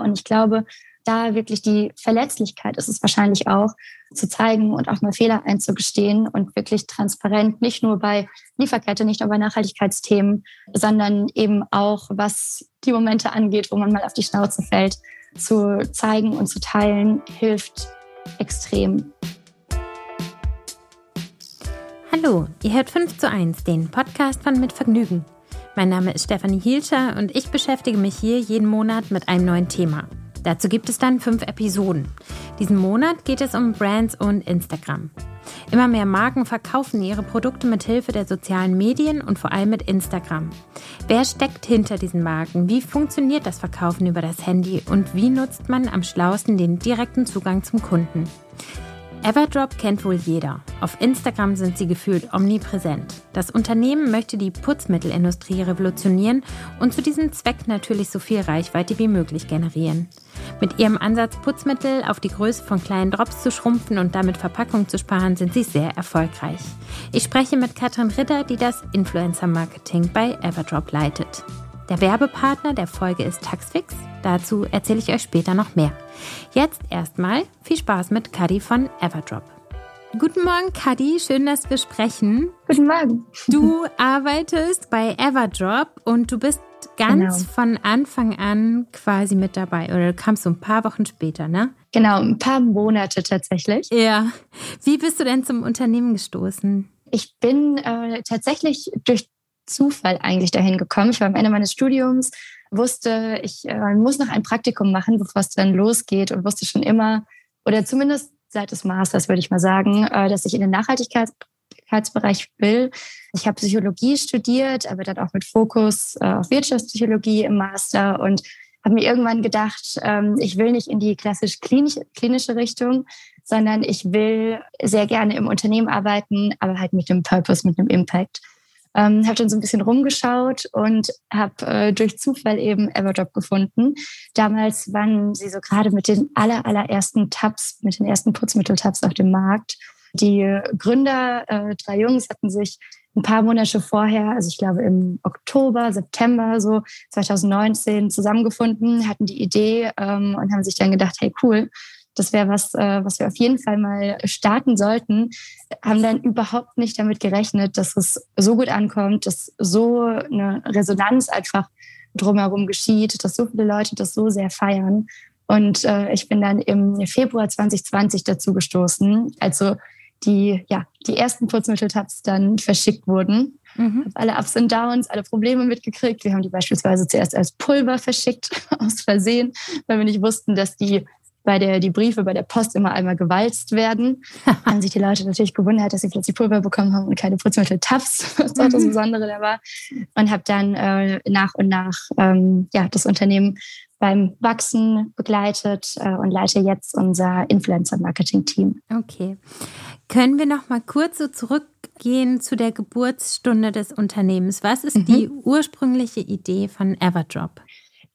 Und ich glaube, da wirklich die Verletzlichkeit ist es wahrscheinlich auch, zu zeigen und auch mal Fehler einzugestehen und wirklich transparent, nicht nur bei Lieferkette, nicht nur bei Nachhaltigkeitsthemen, sondern eben auch, was die Momente angeht, wo man mal auf die Schnauze fällt, zu zeigen und zu teilen, hilft extrem. Hallo, ihr hört 5 zu 1, den Podcast von Mit Vergnügen. Mein Name ist Stefanie Hielscher und ich beschäftige mich hier jeden Monat mit einem neuen Thema. Dazu gibt es dann fünf Episoden. Diesen Monat geht es um Brands und Instagram. Immer mehr Marken verkaufen ihre Produkte mit Hilfe der sozialen Medien und vor allem mit Instagram. Wer steckt hinter diesen Marken? Wie funktioniert das Verkaufen über das Handy und wie nutzt man am schlausten den direkten Zugang zum Kunden? Everdrop kennt wohl jeder. Auf Instagram sind sie gefühlt omnipräsent. Das Unternehmen möchte die Putzmittelindustrie revolutionieren und zu diesem Zweck natürlich so viel Reichweite wie möglich generieren. Mit ihrem Ansatz, Putzmittel auf die Größe von kleinen Drops zu schrumpfen und damit Verpackung zu sparen, sind sie sehr erfolgreich. Ich spreche mit Katrin Ritter, die das Influencer-Marketing bei Everdrop leitet. Der Werbepartner der Folge ist Taxfix. Dazu erzähle ich euch später noch mehr. Jetzt erstmal viel Spaß mit Kadi von Everdrop. Guten Morgen, Kadi. Schön, dass wir sprechen. Guten Morgen. Du arbeitest bei Everdrop und du bist ganz genau. von Anfang an quasi mit dabei. Oder du kamst so ein paar Wochen später, ne? Genau, ein paar Monate tatsächlich. Ja. Wie bist du denn zum Unternehmen gestoßen? Ich bin äh, tatsächlich durch Zufall eigentlich dahin gekommen. Ich war am Ende meines Studiums, wusste, ich äh, muss noch ein Praktikum machen, bevor es dann losgeht und wusste schon immer, oder zumindest seit des Masters würde ich mal sagen, äh, dass ich in den Nachhaltigkeitsbereich will. Ich habe Psychologie studiert, aber dann auch mit Fokus äh, auf Wirtschaftspsychologie im Master und habe mir irgendwann gedacht, ähm, ich will nicht in die klassisch klinische, klinische Richtung, sondern ich will sehr gerne im Unternehmen arbeiten, aber halt mit einem Purpose, mit einem Impact. Ähm, habe dann so ein bisschen rumgeschaut und habe äh, durch Zufall eben Everdrop gefunden. Damals waren sie so gerade mit den aller, allerersten Tabs, mit den ersten Putzmittel-Tabs auf dem Markt. Die Gründer, äh, drei Jungs, hatten sich ein paar Monate vorher, also ich glaube im Oktober, September so 2019 zusammengefunden, hatten die Idee ähm, und haben sich dann gedacht, hey cool, das wäre was, äh, was wir auf jeden Fall mal starten sollten, haben dann überhaupt nicht damit gerechnet, dass es so gut ankommt, dass so eine Resonanz einfach drumherum geschieht, dass so viele Leute das so sehr feiern. Und äh, ich bin dann im Februar 2020 dazu gestoßen, also die, ja, die ersten Putzmitteltabs dann verschickt wurden. Mhm. Alle Ups und Downs, alle Probleme mitgekriegt. Wir haben die beispielsweise zuerst als Pulver verschickt, aus Versehen, weil wir nicht wussten, dass die bei der die Briefe bei der Post immer einmal gewalzt werden. haben sich die Leute natürlich gewundert, dass sie plötzlich Pulver bekommen haben und keine Putzmittel-Tabs, was auch das mhm. Besondere da war. Und habe dann äh, nach und nach ähm, ja, das Unternehmen beim Wachsen begleitet äh, und leite jetzt unser Influencer-Marketing-Team. Okay. Können wir noch mal kurz so zurückgehen zu der Geburtsstunde des Unternehmens? Was ist mhm. die ursprüngliche Idee von Everdrop?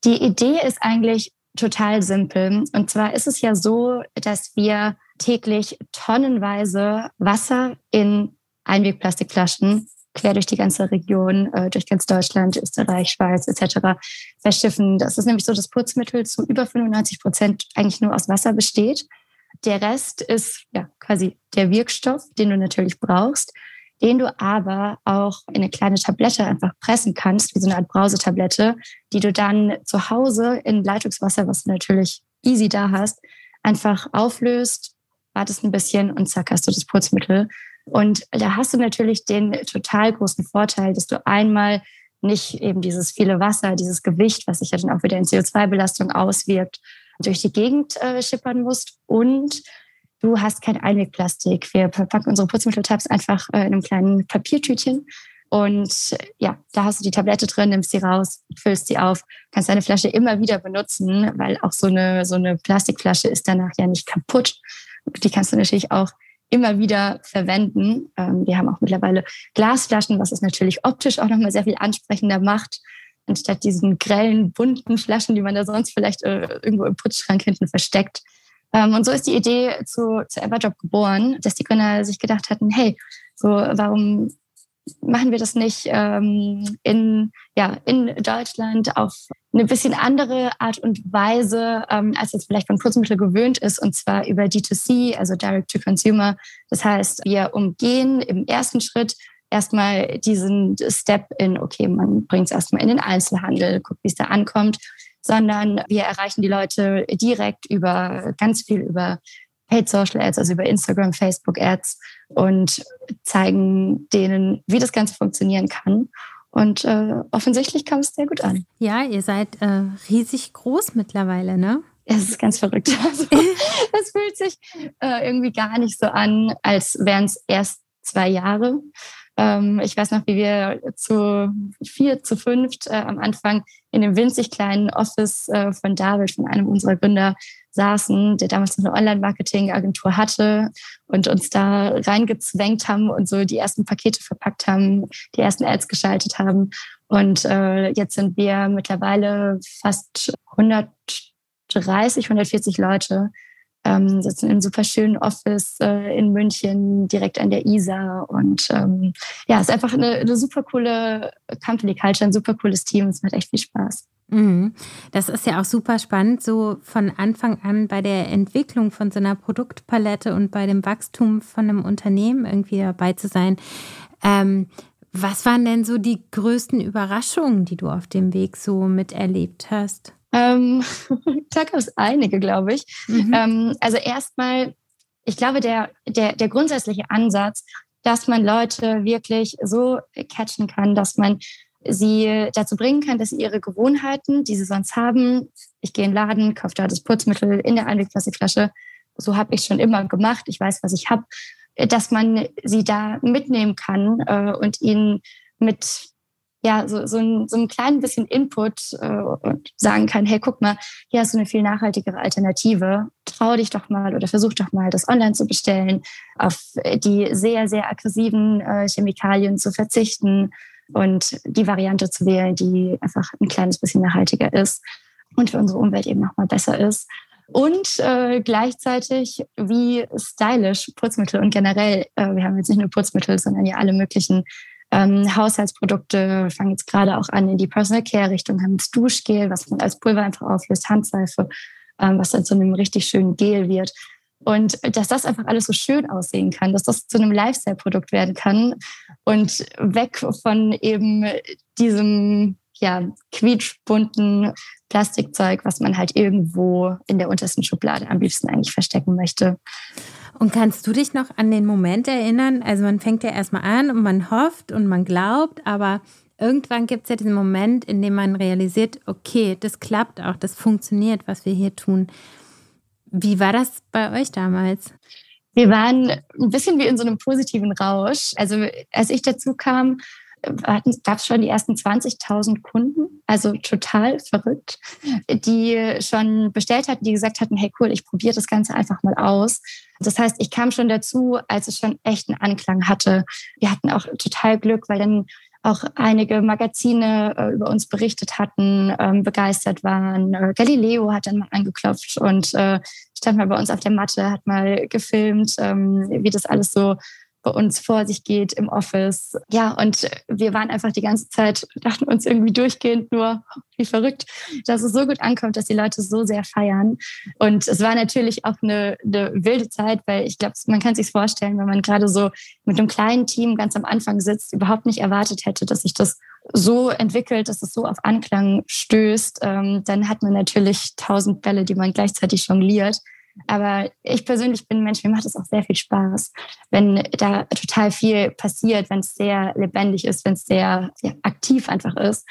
Die Idee ist eigentlich total simpel. Und zwar ist es ja so, dass wir täglich tonnenweise Wasser in Einwegplastikflaschen quer durch die ganze Region, äh, durch ganz Deutschland, Österreich, Schweiz etc. verschiffen. Das ist nämlich so, dass Putzmittel zu über 95 Prozent eigentlich nur aus Wasser besteht. Der Rest ist ja quasi der Wirkstoff, den du natürlich brauchst den du aber auch in eine kleine Tablette einfach pressen kannst, wie so eine Art Brausetablette, die du dann zu Hause in Leitungswasser, was du natürlich easy da hast, einfach auflöst, wartest ein bisschen und zack hast du das Putzmittel. Und da hast du natürlich den total großen Vorteil, dass du einmal nicht eben dieses viele Wasser, dieses Gewicht, was sich ja dann auch wieder in CO2-Belastung auswirkt, durch die Gegend äh, schippern musst und du hast kein Einwegplastik. Wir verpacken unsere Putzmitteltabs einfach äh, in einem kleinen Papiertütchen. Und ja, da hast du die Tablette drin, nimmst sie raus, füllst sie auf, kannst deine Flasche immer wieder benutzen, weil auch so eine, so eine Plastikflasche ist danach ja nicht kaputt. Die kannst du natürlich auch immer wieder verwenden. Ähm, wir haben auch mittlerweile Glasflaschen, was es natürlich optisch auch nochmal sehr viel ansprechender macht, anstatt diesen grellen, bunten Flaschen, die man da sonst vielleicht äh, irgendwo im Putzschrank hinten versteckt. Ähm, und so ist die Idee zu, zu Everdrop geboren, dass die Gründer sich gedacht hatten, hey, so warum machen wir das nicht ähm, in, ja, in Deutschland auf eine bisschen andere Art und Weise, ähm, als es vielleicht von Putzmittel gewöhnt ist, und zwar über D2C, also Direct to Consumer. Das heißt, wir umgehen im ersten Schritt erstmal diesen Step in, okay, man bringt es erstmal in den Einzelhandel, guckt, wie es da ankommt, sondern wir erreichen die Leute direkt über ganz viel über Paid Social Ads, also über Instagram, Facebook Ads und zeigen denen, wie das Ganze funktionieren kann. Und äh, offensichtlich kam es sehr gut an. Ja, ihr seid äh, riesig groß mittlerweile, ne? Es ist ganz verrückt. Also, es fühlt sich äh, irgendwie gar nicht so an, als wären es erst zwei Jahre. Ähm, ich weiß noch, wie wir zu vier, zu fünft äh, am Anfang in dem winzig kleinen Office äh, von David, von einem unserer Gründer, saßen, der damals noch eine Online-Marketing-Agentur hatte und uns da reingezwängt haben und so die ersten Pakete verpackt haben, die ersten Ads geschaltet haben. Und äh, jetzt sind wir mittlerweile fast 130, 140 Leute, ähm, sitzen in einem super schönen Office äh, in München, direkt an der Isar. Und ähm, ja, es ist einfach eine, eine super coole Company Culture, ein super cooles Team. Es macht echt viel Spaß. Mhm. Das ist ja auch super spannend, so von Anfang an bei der Entwicklung von so einer Produktpalette und bei dem Wachstum von einem Unternehmen irgendwie dabei zu sein. Ähm, was waren denn so die größten Überraschungen, die du auf dem Weg so miterlebt hast? Ähm, da gab es einige, glaube ich. Mhm. Ähm, also erstmal, ich glaube, der, der, der grundsätzliche Ansatz, dass man Leute wirklich so catchen kann, dass man sie dazu bringen kann, dass sie ihre Gewohnheiten, die sie sonst haben, ich gehe in den Laden, kaufe da das Putzmittel in der Einwegplastikflasche, so habe ich schon immer gemacht, ich weiß, was ich habe, dass man sie da mitnehmen kann äh, und ihnen mit ja, so, so, ein, so ein klein bisschen Input äh, und sagen kann, hey, guck mal, hier hast du eine viel nachhaltigere Alternative. Trau dich doch mal oder versuch doch mal, das online zu bestellen, auf die sehr, sehr aggressiven äh, Chemikalien zu verzichten und die Variante zu wählen, die einfach ein kleines bisschen nachhaltiger ist und für unsere Umwelt eben nochmal besser ist. Und äh, gleichzeitig wie stylisch Putzmittel und generell, äh, wir haben jetzt nicht nur Putzmittel, sondern ja alle möglichen ähm, Haushaltsprodukte, fangen jetzt gerade auch an in die Personal Care Richtung, haben das Duschgel, was man als Pulver einfach auflöst, Handseife, ähm, was dann zu einem richtig schönen Gel wird. Und dass das einfach alles so schön aussehen kann, dass das zu einem Lifestyle-Produkt werden kann und weg von eben diesem ja, quietschbunten Plastikzeug, was man halt irgendwo in der untersten Schublade am liebsten eigentlich verstecken möchte. Und kannst du dich noch an den Moment erinnern? Also man fängt ja erstmal an und man hofft und man glaubt, aber irgendwann gibt es ja diesen Moment, in dem man realisiert, okay, das klappt auch, das funktioniert, was wir hier tun. Wie war das bei euch damals? Wir waren ein bisschen wie in so einem positiven Rausch. Also als ich dazu kam, gab es schon die ersten 20.000 Kunden, also total verrückt, die schon bestellt hatten, die gesagt hatten, hey cool, ich probiere das Ganze einfach mal aus. Das heißt, ich kam schon dazu, als es schon echt einen Anklang hatte. Wir hatten auch total Glück, weil dann auch einige Magazine äh, über uns berichtet hatten, ähm, begeistert waren. Äh, Galileo hat dann mal angeklopft und äh, stand mal bei uns auf der Matte, hat mal gefilmt, ähm, wie das alles so bei uns vor sich geht im Office. Ja, und wir waren einfach die ganze Zeit, dachten uns irgendwie durchgehend nur, wie verrückt, dass es so gut ankommt, dass die Leute so sehr feiern. Und es war natürlich auch eine, eine wilde Zeit, weil ich glaube, man kann sich vorstellen, wenn man gerade so mit einem kleinen Team ganz am Anfang sitzt, überhaupt nicht erwartet hätte, dass sich das so entwickelt, dass es so auf Anklang stößt, ähm, dann hat man natürlich tausend Bälle, die man gleichzeitig jongliert. Aber ich persönlich bin ein Mensch, mir macht es auch sehr viel Spaß, wenn da total viel passiert, wenn es sehr lebendig ist, wenn es sehr, sehr aktiv einfach ist.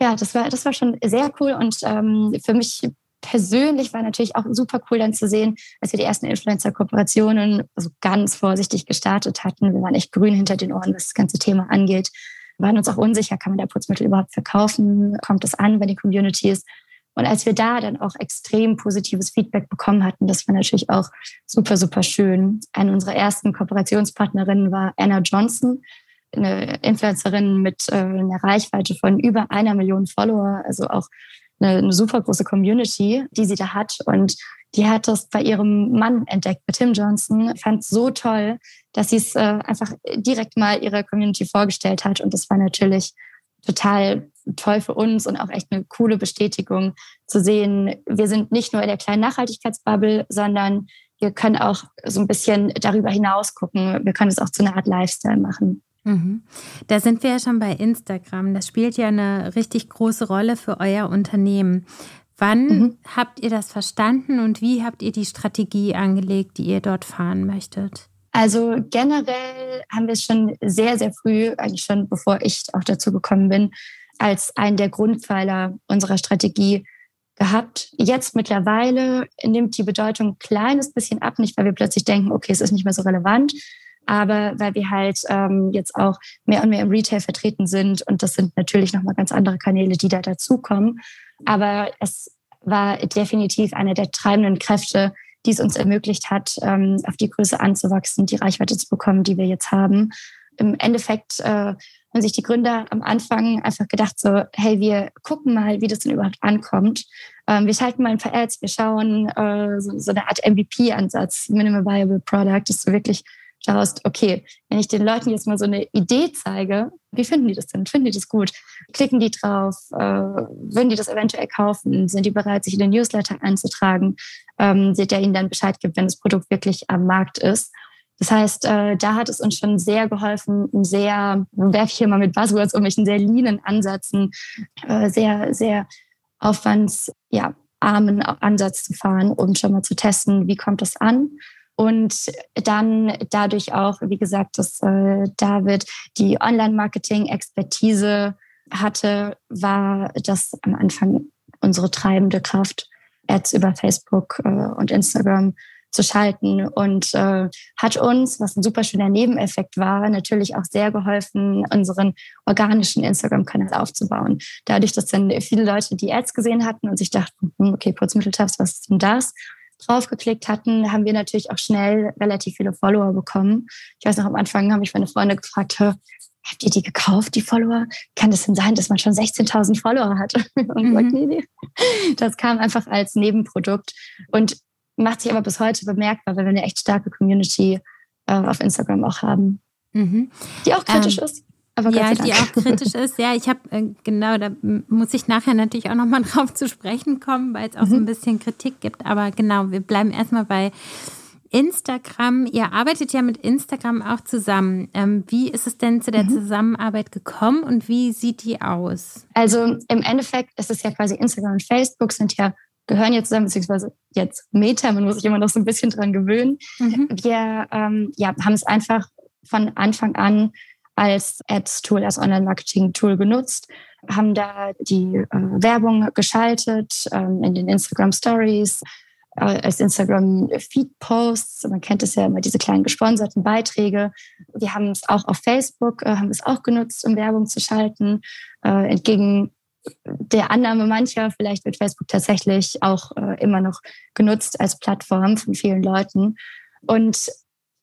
Ja, das war, das war schon sehr cool und ähm, für mich persönlich war natürlich auch super cool dann zu sehen, als wir die ersten Influencer-Kooperationen also ganz vorsichtig gestartet hatten. Wir waren echt grün hinter den Ohren, was das ganze Thema angeht. Wir waren uns auch unsicher, kann man da Putzmittel überhaupt verkaufen? Kommt es an bei den Communities? Und als wir da dann auch extrem positives Feedback bekommen hatten, das war natürlich auch super, super schön. Eine unserer ersten Kooperationspartnerinnen war Anna Johnson, eine Influencerin mit äh, einer Reichweite von über einer Million Follower, also auch eine, eine super große Community, die sie da hat. Und die hat das bei ihrem Mann entdeckt, bei Tim Johnson, fand es so toll, dass sie es äh, einfach direkt mal ihrer Community vorgestellt hat. Und das war natürlich total toll für uns und auch echt eine coole Bestätigung zu sehen, wir sind nicht nur in der kleinen Nachhaltigkeitsbubble, sondern wir können auch so ein bisschen darüber hinaus gucken. Wir können es auch zu einer Art Lifestyle machen. Mhm. Da sind wir ja schon bei Instagram. Das spielt ja eine richtig große Rolle für euer Unternehmen. Wann mhm. habt ihr das verstanden und wie habt ihr die Strategie angelegt, die ihr dort fahren möchtet? Also generell haben wir es schon sehr, sehr früh, eigentlich schon bevor ich auch dazu gekommen bin, als einen der Grundpfeiler unserer Strategie gehabt. Jetzt mittlerweile nimmt die Bedeutung ein kleines bisschen ab, nicht weil wir plötzlich denken, okay, es ist nicht mehr so relevant, aber weil wir halt ähm, jetzt auch mehr und mehr im Retail vertreten sind und das sind natürlich nochmal ganz andere Kanäle, die da dazukommen. Aber es war definitiv eine der treibenden Kräfte, die es uns ermöglicht hat, ähm, auf die Größe anzuwachsen, die Reichweite zu bekommen, die wir jetzt haben. Im Endeffekt äh, haben sich die Gründer am Anfang einfach gedacht, so, hey, wir gucken mal, wie das denn überhaupt ankommt. Ähm, wir schalten mal ein paar Ads, wir schauen äh, so, so, eine Art MVP-Ansatz, Minimal Viable Product, dass du wirklich schaust, okay, wenn ich den Leuten jetzt mal so eine Idee zeige, wie finden die das denn? Finden die das gut? Klicken die drauf? Äh, würden die das eventuell kaufen? Sind die bereit, sich in den Newsletter einzutragen, ähm, der ihnen dann Bescheid gibt, wenn das Produkt wirklich am Markt ist? Das heißt, äh, da hat es uns schon sehr geholfen, einen sehr, werfe ich hier mal mit Buzzwords um mich, einen sehr leanen Ansätzen, äh, sehr, sehr aufwandsarmen ja, Ansatz zu fahren, um schon mal zu testen, wie kommt das an. Und dann dadurch auch, wie gesagt, dass äh, David die Online-Marketing-Expertise hatte, war das am Anfang unsere treibende Kraft, Ads über Facebook äh, und Instagram zu schalten und äh, hat uns, was ein super schöner Nebeneffekt war, natürlich auch sehr geholfen, unseren organischen Instagram-Kanal aufzubauen. Dadurch, dass dann viele Leute die Ads gesehen hatten und sich dachten, hm, okay, Putzmitteltabs, was ist denn das? Draufgeklickt hatten, haben wir natürlich auch schnell relativ viele Follower bekommen. Ich weiß noch, am Anfang haben mich meine Freunde gefragt, habt ihr die gekauft, die Follower? Kann das denn sein, dass man schon 16.000 Follower hat? Und mhm. gesagt, nee, nee. Das kam einfach als Nebenprodukt und macht sich aber bis heute bemerkbar, weil wir eine echt starke Community äh, auf Instagram auch haben, mhm. die auch kritisch ähm, ist. Aber ja, die auch kritisch ist. Ja, ich habe, äh, genau, da muss ich nachher natürlich auch nochmal drauf zu sprechen kommen, weil es auch mhm. so ein bisschen Kritik gibt. Aber genau, wir bleiben erstmal bei Instagram. Ihr arbeitet ja mit Instagram auch zusammen. Ähm, wie ist es denn zu der mhm. Zusammenarbeit gekommen und wie sieht die aus? Also im Endeffekt ist es ja quasi Instagram und Facebook sind ja gehören ja zusammen, beziehungsweise jetzt Meta, man muss sich immer noch so ein bisschen dran gewöhnen. Mhm. Wir ähm, ja, haben es einfach von Anfang an als Ads-Tool, als Online-Marketing-Tool genutzt, haben da die äh, Werbung geschaltet ähm, in den Instagram Stories, äh, als Instagram Feed Posts. Man kennt es ja immer, diese kleinen gesponserten Beiträge. Wir haben es auch auf Facebook, äh, haben es auch genutzt, um Werbung zu schalten. Äh, entgegen der Annahme mancher, vielleicht wird Facebook tatsächlich auch äh, immer noch genutzt als Plattform von vielen Leuten. Und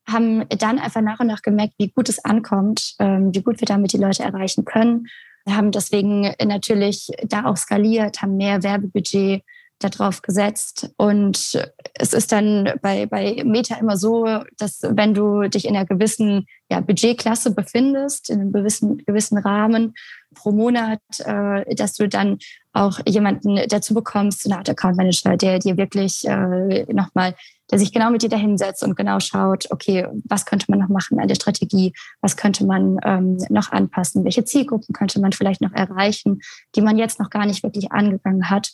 haben dann einfach nach und nach gemerkt, wie gut es ankommt, ähm, wie gut wir damit die Leute erreichen können. Wir haben deswegen natürlich da auch skaliert, haben mehr Werbebudget darauf gesetzt. Und es ist dann bei, bei Meta immer so, dass wenn du dich in einer gewissen ja, Budgetklasse befindest, in einem gewissen, gewissen Rahmen pro Monat, äh, dass du dann auch jemanden dazu bekommst, eine Art Account Manager, der dir wirklich äh, nochmal der sich genau mit dir dahinsetzt und genau schaut, okay, was könnte man noch machen an der Strategie, was könnte man ähm, noch anpassen, welche Zielgruppen könnte man vielleicht noch erreichen, die man jetzt noch gar nicht wirklich angegangen hat.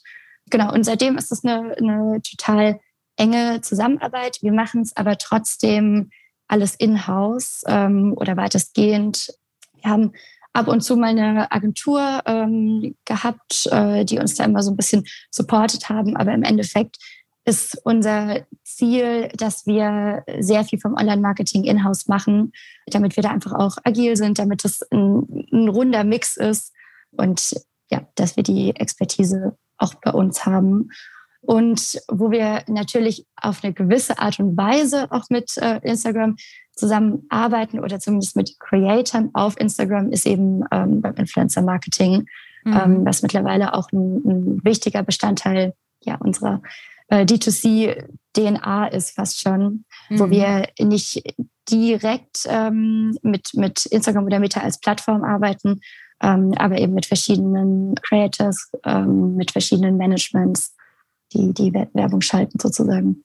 Genau, und seitdem ist es eine, eine total enge Zusammenarbeit. Wir machen es aber trotzdem alles in-house ähm, oder weitestgehend. Wir haben ab und zu mal eine Agentur ähm, gehabt, äh, die uns da immer so ein bisschen supportet haben, aber im Endeffekt ist unser Ziel, dass wir sehr viel vom Online-Marketing in-house machen, damit wir da einfach auch agil sind, damit es ein, ein runder Mix ist und ja, dass wir die Expertise auch bei uns haben. Und wo wir natürlich auf eine gewisse Art und Weise auch mit äh, Instagram zusammenarbeiten oder zumindest mit Creatoren auf Instagram ist eben ähm, beim Influencer Marketing. mhm. ähm, was mittlerweile auch ein, ein wichtiger Bestandteil ja, unserer äh, D2C-DNA ist fast schon, mhm. wo wir nicht direkt ähm, mit, mit Instagram oder Meta als Plattform arbeiten, ähm, aber eben mit verschiedenen Creators, ähm, mit verschiedenen Managements, die die Werbung schalten sozusagen.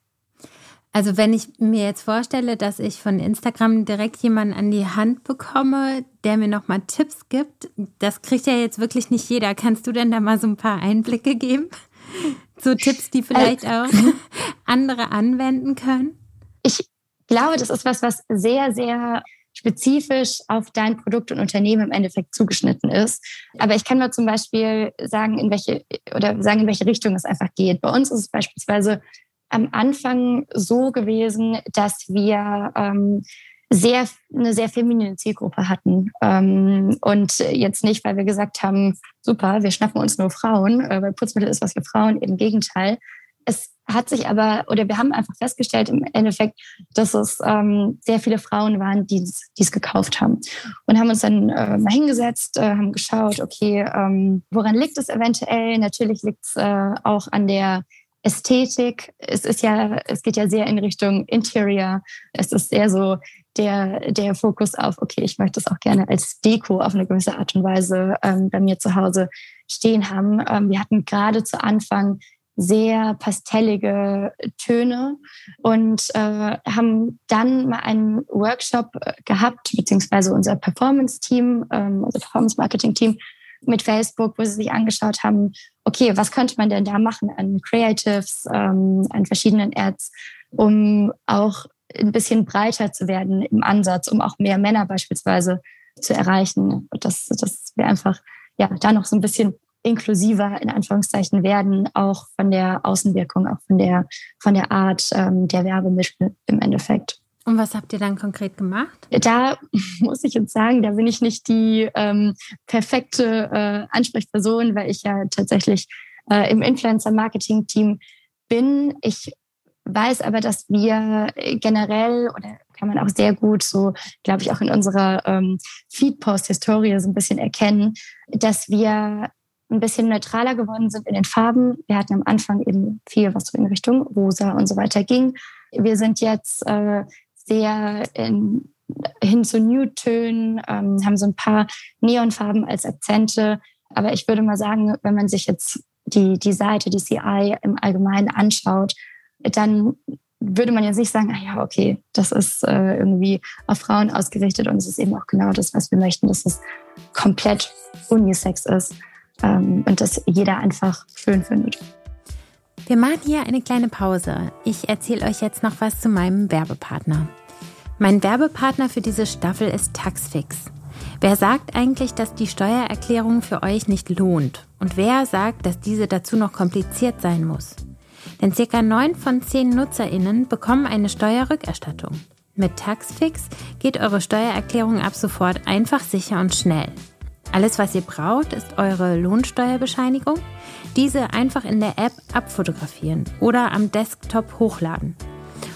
Also wenn ich mir jetzt vorstelle, dass ich von Instagram direkt jemanden an die Hand bekomme, der mir nochmal Tipps gibt, das kriegt ja jetzt wirklich nicht jeder. Kannst du denn da mal so ein paar Einblicke geben? So Tipps, die vielleicht äh, auch andere anwenden können? Ich glaube, das ist was, was sehr, sehr spezifisch auf dein Produkt und Unternehmen im Endeffekt zugeschnitten ist. Aber ich kann mal zum Beispiel sagen, in welche oder sagen, in welche Richtung es einfach geht. Bei uns ist es beispielsweise am Anfang so gewesen, dass wir ähm, sehr, eine sehr feminine Zielgruppe hatten. Ähm, und jetzt nicht, weil wir gesagt haben, super, wir schnappen uns nur Frauen, äh, weil Putzmittel ist was für Frauen, im Gegenteil. Es hat sich aber, oder wir haben einfach festgestellt im Endeffekt, dass es ähm, sehr viele Frauen waren, die es gekauft haben. Und haben uns dann äh, mal hingesetzt, äh, haben geschaut, okay, ähm, woran liegt es eventuell? Natürlich liegt es äh, auch an der Ästhetik. Es ist ja, es geht ja sehr in Richtung Interior. Es ist sehr so der, der Fokus auf, okay, ich möchte es auch gerne als Deko auf eine gewisse Art und Weise ähm, bei mir zu Hause stehen haben. Ähm, wir hatten gerade zu Anfang sehr pastellige Töne und äh, haben dann mal einen Workshop äh, gehabt, beziehungsweise unser Performance-Team, ähm, unser Performance-Marketing-Team mit Facebook, wo sie sich angeschaut haben, okay, was könnte man denn da machen an Creatives, ähm, an verschiedenen Ads, um auch ein bisschen breiter zu werden im Ansatz, um auch mehr Männer beispielsweise zu erreichen. Dass, dass wir einfach ja da noch so ein bisschen inklusiver in Anführungszeichen werden, auch von der Außenwirkung, auch von der, von der Art ähm, der Werbemittel im Endeffekt. Und was habt ihr dann konkret gemacht? Da muss ich jetzt sagen, da bin ich nicht die ähm, perfekte äh, Ansprechperson, weil ich ja tatsächlich äh, im Influencer-Marketing-Team bin. Ich weiß aber, dass wir generell oder kann man auch sehr gut so, glaube ich, auch in unserer ähm, Feed-Post-Historie so ein bisschen erkennen, dass wir ein bisschen neutraler geworden sind in den Farben. Wir hatten am Anfang eben viel, was so in Richtung rosa und so weiter ging. Wir sind jetzt äh, sehr in, hin zu Nude-Tönen, ähm, haben so ein paar Neonfarben als Akzente. Aber ich würde mal sagen, wenn man sich jetzt die, die Seite, die CI im Allgemeinen anschaut, dann würde man jetzt nicht sagen, ah ja, okay, das ist äh, irgendwie auf Frauen ausgerichtet und es ist eben auch genau das, was wir möchten, dass es komplett unisex ist ähm, und dass jeder einfach schön findet. Wir machen hier eine kleine Pause. Ich erzähle euch jetzt noch was zu meinem Werbepartner. Mein Werbepartner für diese Staffel ist Taxfix. Wer sagt eigentlich, dass die Steuererklärung für euch nicht lohnt? Und wer sagt, dass diese dazu noch kompliziert sein muss? Denn circa neun von zehn NutzerInnen bekommen eine Steuerrückerstattung. Mit Taxfix geht eure Steuererklärung ab sofort einfach, sicher und schnell. Alles, was ihr braucht, ist eure Lohnsteuerbescheinigung. Diese einfach in der App abfotografieren oder am Desktop hochladen.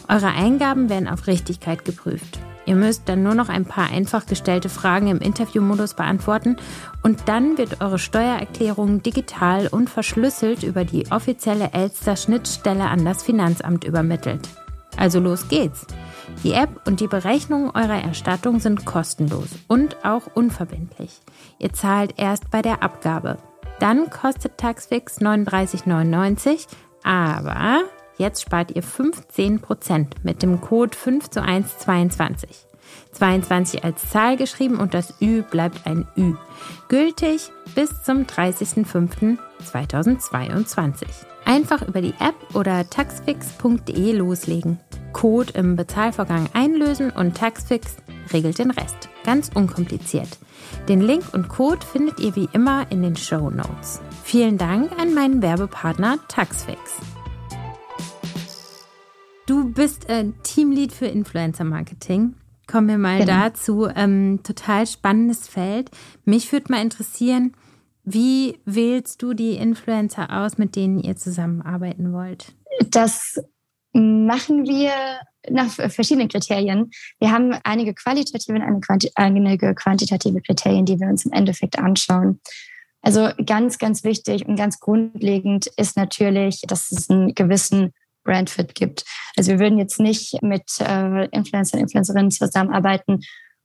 Eure Eingaben werden auf Richtigkeit geprüft. Ihr müsst dann nur noch ein paar einfach gestellte Fragen im Interviewmodus beantworten und dann wird eure Steuererklärung digital und verschlüsselt über die offizielle Elster Schnittstelle an das Finanzamt übermittelt. Also los geht's. Die App und die Berechnung eurer Erstattung sind kostenlos und auch unverbindlich. Ihr zahlt erst bei der Abgabe. Dann kostet Taxfix 39,99, aber jetzt spart ihr 15% mit dem Code 5 zu 1 22. 22 als Zahl geschrieben und das Ü bleibt ein Ü. Gültig bis zum 30.05.2022. Einfach über die App oder taxfix.de loslegen. Code im Bezahlvorgang einlösen und Taxfix regelt den Rest. Ganz unkompliziert. Den Link und Code findet ihr wie immer in den Show Notes. Vielen Dank an meinen Werbepartner Taxfix. Du bist äh, Teamlead für Influencer Marketing. Kommen wir mal genau. dazu. Ähm, total spannendes Feld. Mich würde mal interessieren, wie wählst du die Influencer aus, mit denen ihr zusammenarbeiten wollt? Das machen wir nach verschiedenen Kriterien. Wir haben einige qualitative und einige quantitative Kriterien, die wir uns im Endeffekt anschauen. Also ganz, ganz wichtig und ganz grundlegend ist natürlich, dass es einen gewissen Brandfit gibt. Also wir würden jetzt nicht mit äh, Influencern, Influencerinnen zusammenarbeiten,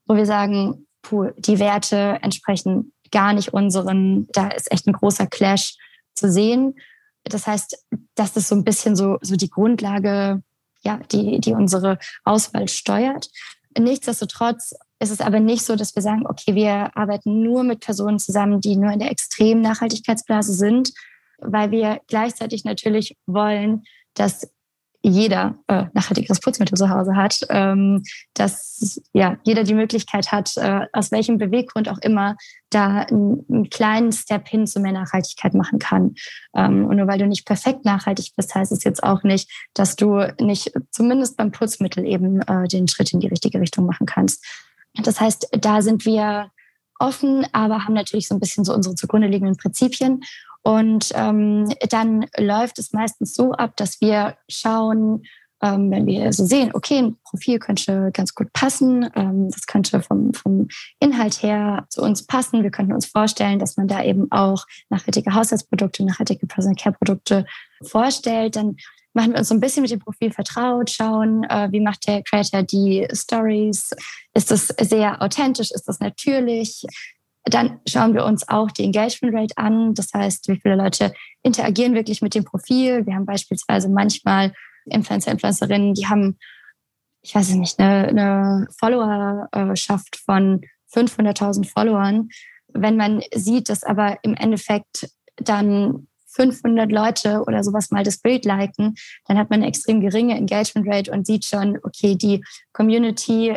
wo wir sagen, puh, die Werte entsprechen gar nicht unseren. Da ist echt ein großer Clash zu sehen. Das heißt, das ist so ein bisschen so, so die Grundlage, ja, die, die unsere Auswahl steuert. Nichtsdestotrotz ist es aber nicht so, dass wir sagen, okay, wir arbeiten nur mit Personen zusammen, die nur in der extremen Nachhaltigkeitsblase sind, weil wir gleichzeitig natürlich wollen, dass jeder äh, nachhaltiges Putzmittel zu Hause hat, ähm, dass ja jeder die Möglichkeit hat, äh, aus welchem Beweggrund auch immer, da einen, einen, kleinen Step hin zu mehr Nachhaltigkeit machen kann. Ähm, und nur weil du nicht perfekt nachhaltig bist, heißt es jetzt auch nicht, dass du nicht zumindest beim Putzmittel eben äh, den Schritt in die richtige Richtung machen kannst. Das heißt, da sind wir offen, aber haben natürlich so ein bisschen so unsere zugrunde liegenden Prinzipien und ähm, dann läuft es meistens so ab, dass wir schauen, ähm, wenn wir so sehen, okay, ein Profil könnte ganz gut passen, ähm, das könnte vom, vom Inhalt her zu uns passen. Wir könnten uns vorstellen, dass man da eben auch nachhaltige Haushaltsprodukte, nachhaltige Personal Care Produkte vorstellt. Dann machen wir uns so ein bisschen mit dem Profil vertraut, schauen, äh, wie macht der Creator die Stories. Ist das sehr authentisch? Ist das natürlich? Dann schauen wir uns auch die Engagement Rate an. Das heißt, wie viele Leute interagieren wirklich mit dem Profil. Wir haben beispielsweise manchmal Influencer, Influencerinnen, die haben, ich weiß nicht, eine, eine Followerschaft von 500.000 Followern. Wenn man sieht, dass aber im Endeffekt dann 500 Leute oder sowas mal das Bild liken, dann hat man eine extrem geringe Engagement Rate und sieht schon, okay, die Community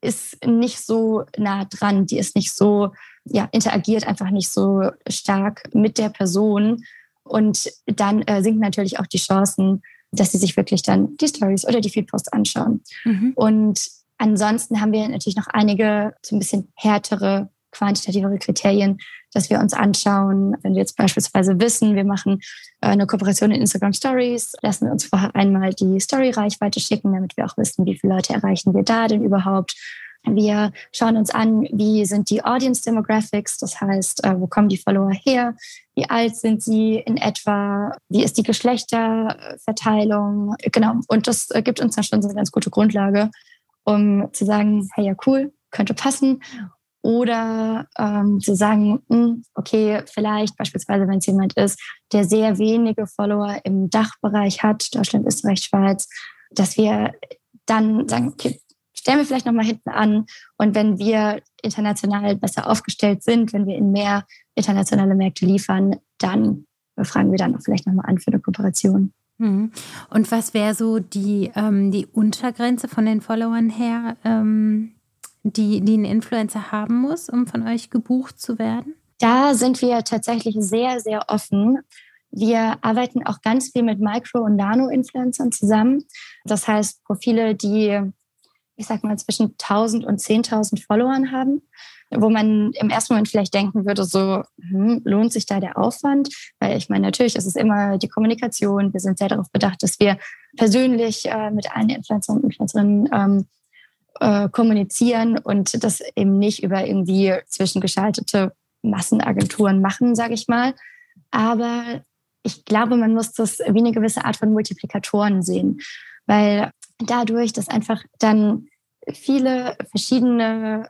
ist nicht so nah dran, die ist nicht so, ja, interagiert einfach nicht so stark mit der Person. Und dann äh, sinken natürlich auch die Chancen, dass sie sich wirklich dann die Stories oder die Feedposts anschauen. Mhm. Und ansonsten haben wir natürlich noch einige so ein bisschen härtere, quantitativere Kriterien, dass wir uns anschauen, wenn wir jetzt beispielsweise wissen, wir machen äh, eine Kooperation in Instagram Stories, lassen wir uns vorher einmal die Story-Reichweite schicken, damit wir auch wissen, wie viele Leute erreichen wir da denn überhaupt. Wir schauen uns an, wie sind die Audience Demographics, das heißt, äh, wo kommen die Follower her, wie alt sind sie in etwa, wie ist die Geschlechterverteilung, genau. Und das äh, gibt uns dann schon so eine ganz gute Grundlage, um zu sagen, hey ja cool, könnte passen oder ähm, zu sagen, hm, okay, vielleicht beispielsweise, wenn es jemand ist, der sehr wenige Follower im Dachbereich hat, Deutschland, Österreich, Schweiz, dass wir dann sagen, okay, stellen wir vielleicht nochmal hinten an. Und wenn wir international besser aufgestellt sind, wenn wir in mehr internationale Märkte liefern, dann fragen wir dann auch vielleicht nochmal an für eine Kooperation. Mhm. Und was wäre so die, ähm, die Untergrenze von den Followern her? Ähm die, die ein Influencer haben muss, um von euch gebucht zu werden? Da sind wir tatsächlich sehr, sehr offen. Wir arbeiten auch ganz viel mit Micro- und Nano-Influencern zusammen. Das heißt, Profile, die, ich sag mal, zwischen 1000 und 10.000 Followern haben, wo man im ersten Moment vielleicht denken würde, so, hm, lohnt sich da der Aufwand? Weil ich meine, natürlich ist es immer die Kommunikation. Wir sind sehr darauf bedacht, dass wir persönlich äh, mit allen Influencern und Influencerinnen ähm, äh, kommunizieren und das eben nicht über irgendwie zwischengeschaltete Massenagenturen machen, sage ich mal. Aber ich glaube, man muss das wie eine gewisse Art von Multiplikatoren sehen, weil dadurch, dass einfach dann viele verschiedene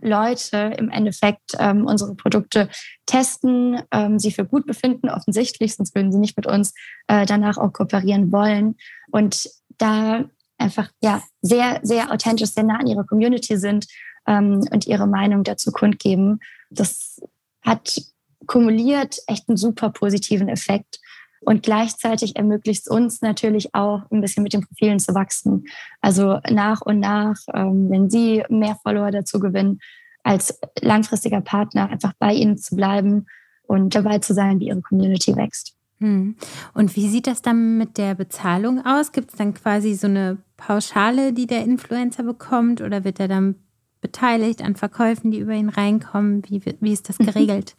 Leute im Endeffekt ähm, unsere Produkte testen, ähm, sie für gut befinden, offensichtlich, sonst würden sie nicht mit uns äh, danach auch kooperieren wollen. Und da einfach ja sehr, sehr authentisch, sehr nah an ihrer Community sind ähm, und ihre Meinung dazu kundgeben. Das hat kumuliert echt einen super positiven Effekt. Und gleichzeitig ermöglicht es uns natürlich auch ein bisschen mit den Profilen zu wachsen. Also nach und nach, ähm, wenn Sie mehr Follower dazu gewinnen, als langfristiger Partner einfach bei Ihnen zu bleiben und dabei zu sein, wie Ihre Community wächst. Hm. Und wie sieht das dann mit der Bezahlung aus? Gibt es dann quasi so eine Pauschale, die der Influencer bekommt oder wird er dann beteiligt an Verkäufen, die über ihn reinkommen? Wie, wie ist das mhm. geregelt?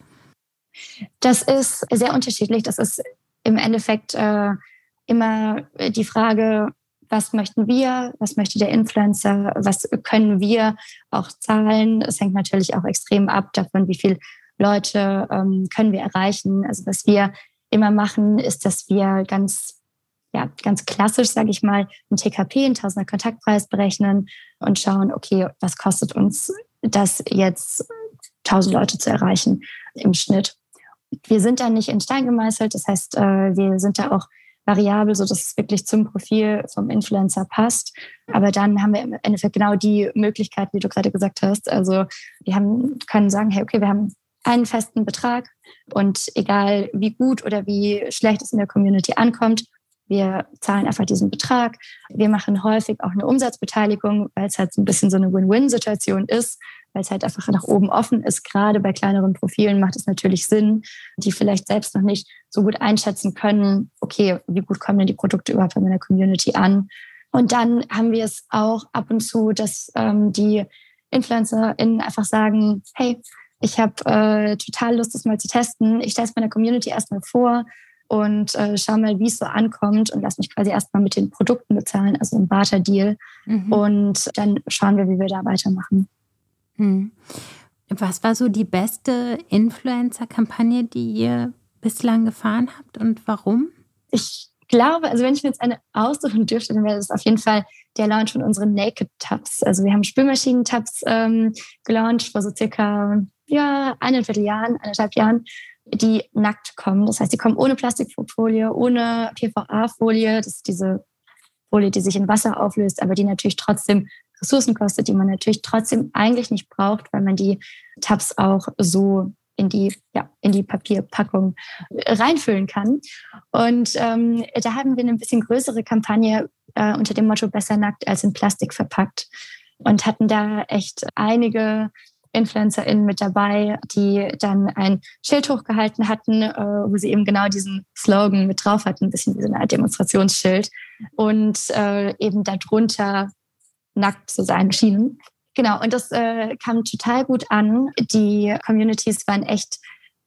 Das ist sehr unterschiedlich. Das ist im Endeffekt äh, immer die Frage, was möchten wir, was möchte der Influencer, was können wir auch zahlen. Es hängt natürlich auch extrem ab davon, wie viel Leute ähm, können wir erreichen. Also was wir immer machen, ist, dass wir ganz ja, ganz klassisch, sage ich mal, ein TKP, ein Tausender Kontaktpreis berechnen und schauen, okay, was kostet uns das jetzt, tausend Leute zu erreichen im Schnitt. Wir sind da nicht in Stein gemeißelt, das heißt, äh, wir sind da auch variabel, so dass es wirklich zum Profil vom Influencer passt. Aber dann haben wir im Endeffekt genau die Möglichkeit, wie du gerade gesagt hast. Also wir haben, können sagen, hey, okay, wir haben einen festen Betrag und egal wie gut oder wie schlecht es in der Community ankommt, wir zahlen einfach diesen Betrag. Wir machen häufig auch eine Umsatzbeteiligung, weil es halt so ein bisschen so eine Win-Win-Situation ist, weil es halt einfach nach oben offen ist. Gerade bei kleineren Profilen macht es natürlich Sinn, die vielleicht selbst noch nicht so gut einschätzen können, okay, wie gut kommen denn die Produkte überhaupt bei meiner Community an? Und dann haben wir es auch ab und zu, dass ähm, die InfluencerInnen einfach sagen, hey, ich habe äh, total Lust, das mal zu testen. Ich stelle es meiner Community erstmal vor und äh, schau mal, wie es so ankommt und lass mich quasi erstmal mit den Produkten bezahlen, also ein Barter-Deal. Mhm. Und dann schauen wir, wie wir da weitermachen. Mhm. Was war so die beste Influencer-Kampagne, die ihr bislang gefahren habt und warum? Ich glaube, also wenn ich mir jetzt eine aussuchen dürfte, dann wäre das auf jeden Fall der Launch von unseren Naked Tabs. Also wir haben Spülmaschinen-Tabs ähm, gelauncht vor so circa ja, eineinviertel Jahren, eineinhalb Jahren die nackt kommen. Das heißt, die kommen ohne Plastikfolie, ohne PVA-Folie. Das ist diese Folie, die sich in Wasser auflöst, aber die natürlich trotzdem Ressourcen kostet, die man natürlich trotzdem eigentlich nicht braucht, weil man die Tabs auch so in die, ja, in die Papierpackung reinfüllen kann. Und ähm, da haben wir eine bisschen größere Kampagne äh, unter dem Motto besser nackt als in Plastik verpackt und hatten da echt einige InfluencerInnen mit dabei, die dann ein Schild hochgehalten hatten, äh, wo sie eben genau diesen Slogan mit drauf hatten, ein bisschen wie so eine Art Demonstrationsschild und äh, eben darunter nackt zu sein schienen. Genau, und das äh, kam total gut an. Die Communities waren echt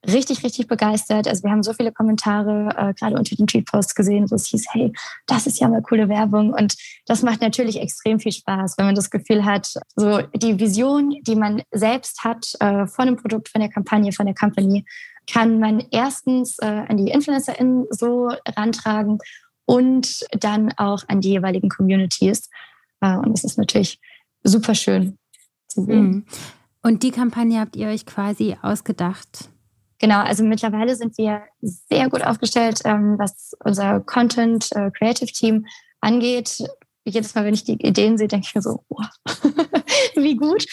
richtig, richtig begeistert. Also wir haben so viele Kommentare äh, gerade unter den Tweetposts gesehen, wo es hieß, hey, das ist ja mal coole Werbung. Und das macht natürlich extrem viel Spaß, wenn man das Gefühl hat, so die Vision, die man selbst hat äh, von dem Produkt, von der Kampagne, von der Company, kann man erstens äh, an die InfluencerInnen so rantragen und dann auch an die jeweiligen Communities. Äh, und das ist natürlich super schön zu sehen. Mhm. Und die Kampagne habt ihr euch quasi ausgedacht? Genau, also mittlerweile sind wir sehr gut aufgestellt, ähm, was unser Content äh, Creative Team angeht. Jedes Mal, wenn ich die Ideen sehe, denke ich mir so, wow, wie gut.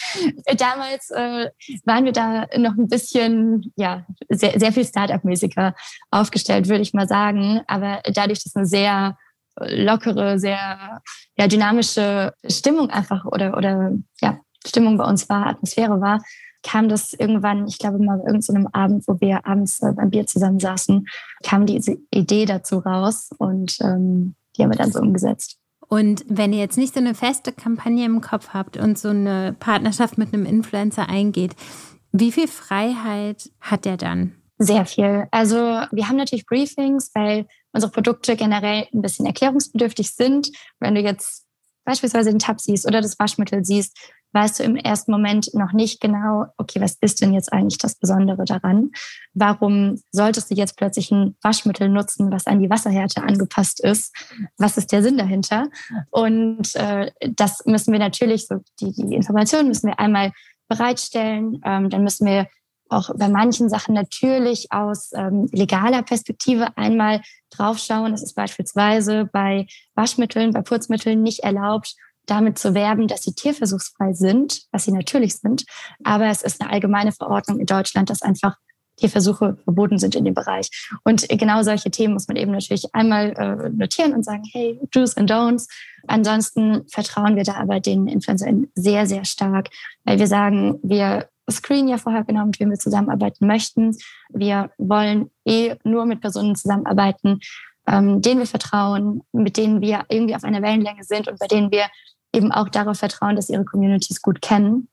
Damals äh, waren wir da noch ein bisschen, ja, sehr, sehr viel Startup-mäßiger aufgestellt, würde ich mal sagen. Aber dadurch, dass eine sehr lockere, sehr ja, dynamische Stimmung einfach oder, oder ja, Stimmung bei uns war, Atmosphäre war, kam das irgendwann, ich glaube mal irgendeinem so Abend, wo wir abends äh, beim Bier zusammen saßen, kam diese Idee dazu raus und ähm, die haben wir dann so umgesetzt. Und wenn ihr jetzt nicht so eine feste Kampagne im Kopf habt und so eine Partnerschaft mit einem Influencer eingeht, wie viel Freiheit hat der dann? Sehr viel. Also wir haben natürlich Briefings, weil unsere Produkte generell ein bisschen erklärungsbedürftig sind. Wenn du jetzt beispielsweise den Tab siehst oder das Waschmittel siehst, weißt du im ersten Moment noch nicht genau, okay, was ist denn jetzt eigentlich das Besondere daran? Warum solltest du jetzt plötzlich ein Waschmittel nutzen, was an die Wasserhärte angepasst ist? Was ist der Sinn dahinter? Und äh, das müssen wir natürlich, so die, die Informationen müssen wir einmal bereitstellen. Ähm, dann müssen wir auch bei manchen Sachen natürlich aus ähm, legaler Perspektive einmal draufschauen. Das ist beispielsweise bei Waschmitteln, bei Putzmitteln nicht erlaubt, damit zu werben, dass sie tierversuchsfrei sind, was sie natürlich sind. Aber es ist eine allgemeine Verordnung in Deutschland, dass einfach Tierversuche verboten sind in dem Bereich. Und genau solche Themen muss man eben natürlich einmal äh, notieren und sagen, hey, Do's and Don'ts. Ansonsten vertrauen wir da aber den Influencern sehr, sehr stark, weil wir sagen, wir screen ja vorher genau, mit wem wir zusammenarbeiten möchten. Wir wollen eh nur mit Personen zusammenarbeiten, ähm, denen wir vertrauen, mit denen wir irgendwie auf einer Wellenlänge sind und bei denen wir eben auch darauf vertrauen, dass ihre Communities gut kennen.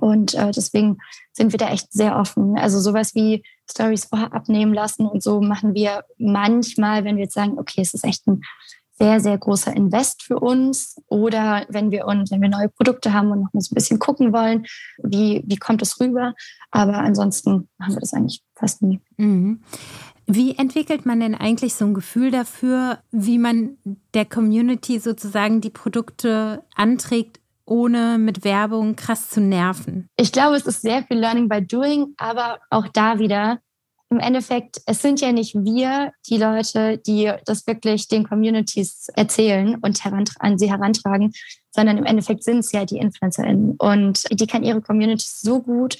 Und äh, deswegen sind wir da echt sehr offen. Also sowas wie Stories vorher abnehmen lassen und so machen wir manchmal, wenn wir jetzt sagen, okay, es ist echt ein sehr, sehr großer Invest für uns. Oder wenn wir und wenn wir neue Produkte haben und noch mal so ein bisschen gucken wollen, wie, wie kommt es rüber. Aber ansonsten haben wir das eigentlich fast nie. Mhm. Wie entwickelt man denn eigentlich so ein Gefühl dafür, wie man der Community sozusagen die Produkte anträgt, ohne mit Werbung krass zu nerven? Ich glaube, es ist sehr viel Learning by Doing, aber auch da wieder im Endeffekt, es sind ja nicht wir, die Leute, die das wirklich den Communities erzählen und an sie herantragen, sondern im Endeffekt sind es ja die InfluencerInnen. Und die kennen ihre Communities so gut,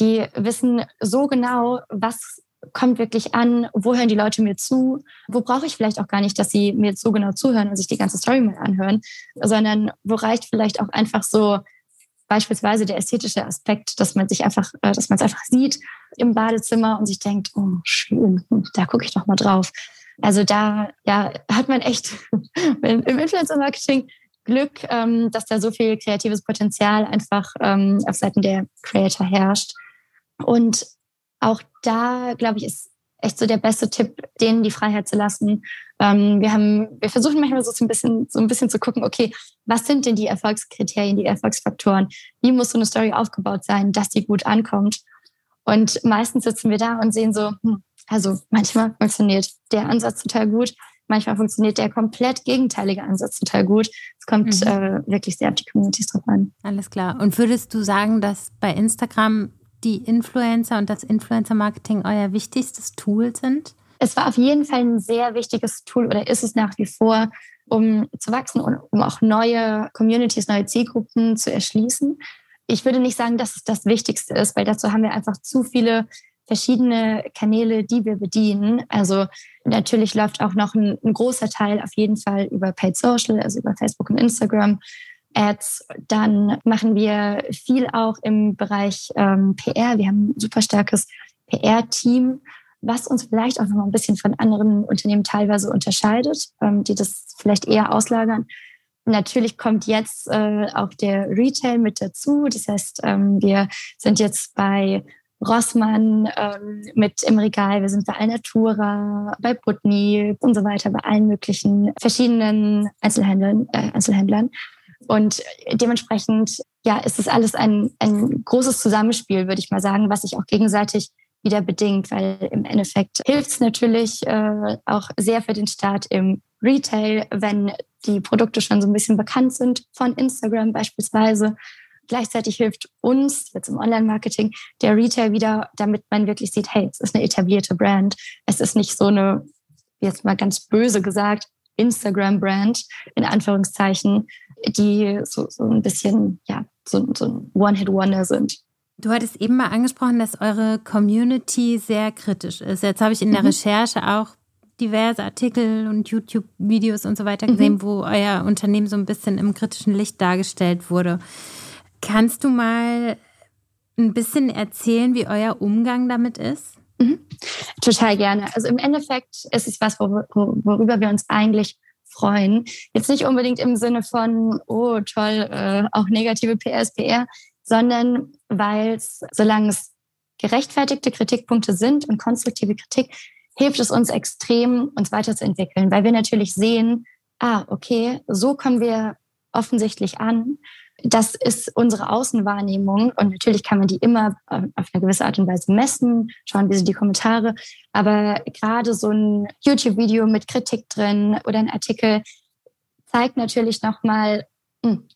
die wissen so genau, was kommt wirklich an, wo hören die Leute mir zu, wo brauche ich vielleicht auch gar nicht, dass sie mir so genau zuhören und sich die ganze Story mal anhören, sondern wo reicht vielleicht auch einfach so beispielsweise der ästhetische Aspekt, dass man sich einfach, äh, dass man es einfach sieht im Badezimmer und sich denkt, oh schön, hm, da gucke ich doch mal drauf. Also da ja, hat man echt im Influencer-Marketing Glück, ähm, dass da so viel kreatives Potenzial einfach ähm, auf Seiten der Creator herrscht. Und auch da, glaube ich, ist echt so der beste Tipp, denen die Freiheit zu lassen. Ähm, wir haben, wir versuchen manchmal so ein bisschen, so ein bisschen zu gucken, okay, was sind denn die Erfolgskriterien, die Erfolgsfaktoren? Wie muss so eine Story aufgebaut sein, dass die gut ankommt? Und meistens sitzen wir da und sehen so, hm, also manchmal funktioniert der Ansatz total gut, manchmal funktioniert der komplett gegenteilige Ansatz total gut. Es kommt mhm. äh, wirklich sehr auf die Communities drauf an. Alles klar. Und würdest du sagen, dass bei Instagram die Influencer und das Influencer-Marketing euer wichtigstes Tool sind? Es war auf jeden Fall ein sehr wichtiges Tool oder ist es nach wie vor, um zu wachsen und um auch neue Communities, neue Zielgruppen zu erschließen. Ich würde nicht sagen, dass es das Wichtigste ist, weil dazu haben wir einfach zu viele verschiedene Kanäle, die wir bedienen. Also natürlich läuft auch noch ein, ein großer Teil auf jeden Fall über Paid Social, also über Facebook und Instagram. Ads. Dann machen wir viel auch im Bereich ähm, PR. Wir haben ein super starkes PR-Team, was uns vielleicht auch noch ein bisschen von anderen Unternehmen teilweise unterscheidet, ähm, die das vielleicht eher auslagern. Natürlich kommt jetzt äh, auch der Retail mit dazu. Das heißt, ähm, wir sind jetzt bei Rossmann ähm, mit im Regal, wir sind bei Alnatura, bei Putney und so weiter, bei allen möglichen verschiedenen Einzelhändlern. Äh, Einzelhändlern. Und dementsprechend, ja, ist es alles ein, ein großes Zusammenspiel, würde ich mal sagen, was sich auch gegenseitig wieder bedingt, weil im Endeffekt hilft es natürlich äh, auch sehr für den Start im Retail, wenn die Produkte schon so ein bisschen bekannt sind von Instagram beispielsweise. Gleichzeitig hilft uns jetzt im Online-Marketing der Retail wieder, damit man wirklich sieht, hey, es ist eine etablierte Brand. Es ist nicht so eine, jetzt mal ganz böse gesagt, Instagram-Brand in Anführungszeichen, die so, so ein bisschen, ja, so, so ein One-Hit-Wonder sind. Du hattest eben mal angesprochen, dass eure Community sehr kritisch ist. Jetzt habe ich in der mhm. Recherche auch diverse Artikel und YouTube-Videos und so weiter gesehen, mhm. wo euer Unternehmen so ein bisschen im kritischen Licht dargestellt wurde. Kannst du mal ein bisschen erzählen, wie euer Umgang damit ist? Mhm. Total gerne. Also im Endeffekt ist es was, worüber wir uns eigentlich freuen. Jetzt nicht unbedingt im Sinne von, oh toll, äh, auch negative PS, PR, sondern weil es, solange es gerechtfertigte Kritikpunkte sind und konstruktive Kritik, hilft es uns extrem, uns weiterzuentwickeln, weil wir natürlich sehen, ah, okay, so kommen wir offensichtlich an das ist unsere Außenwahrnehmung und natürlich kann man die immer äh, auf eine gewisse Art und Weise messen, schauen, wie sind die Kommentare. Aber gerade so ein YouTube-Video mit Kritik drin oder ein Artikel zeigt natürlich nochmal, hm,